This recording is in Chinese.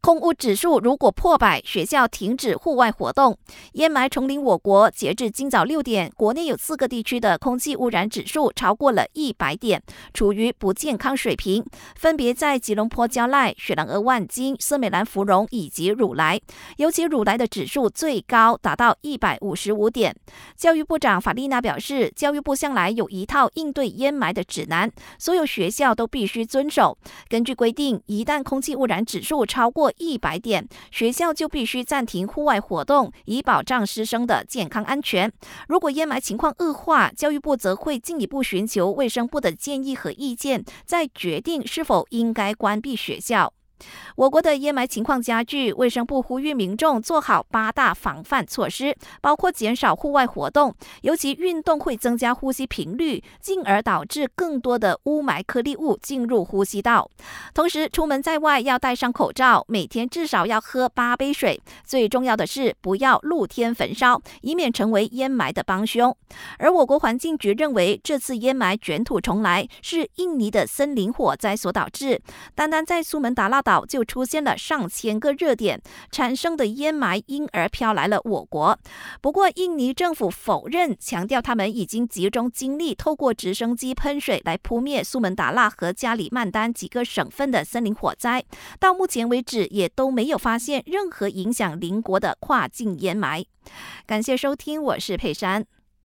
空污指数如果破百，学校停止户外活动。烟霾重临我国，截至今早六点，国内有四个地区的空气污染指数超过了一百点，处于不健康水平，分别在吉隆坡蕉赖、雪兰莪万金、斯美兰芙蓉以及乳来，尤其乳来的指数最高，达到一百五十五点。教育部长法丽娜表示，教育部向来有一套应对烟霾的指南，所有学校都必须遵守。根据规定，一旦空气污染指数超过一百点，学校就必须暂停户外活动，以保障师生的健康安全。如果烟霾情况恶化，教育部则会进一步寻求卫生部的建议和意见，再决定是否应该关闭学校。我国的烟霾情况加剧，卫生部呼吁民众做好八大防范措施，包括减少户外活动，尤其运动会增加呼吸频率，进而导致更多的雾霾颗粒物进入呼吸道。同时，出门在外要戴上口罩，每天至少要喝八杯水。最重要的是，不要露天焚烧，以免成为烟霾的帮凶。而我国环境局认为，这次烟霾卷土重来是印尼的森林火灾所导致。单单在苏门答腊岛就出现了上千个热点，产生的烟霾因而飘来了我国。不过，印尼政府否认，强调他们已经集中精力，透过直升机喷水来扑灭苏门答腊和加里曼丹几个省份的森林火灾。到目前为止，也都没有发现任何影响邻国的跨境烟霾。感谢收听，我是佩珊。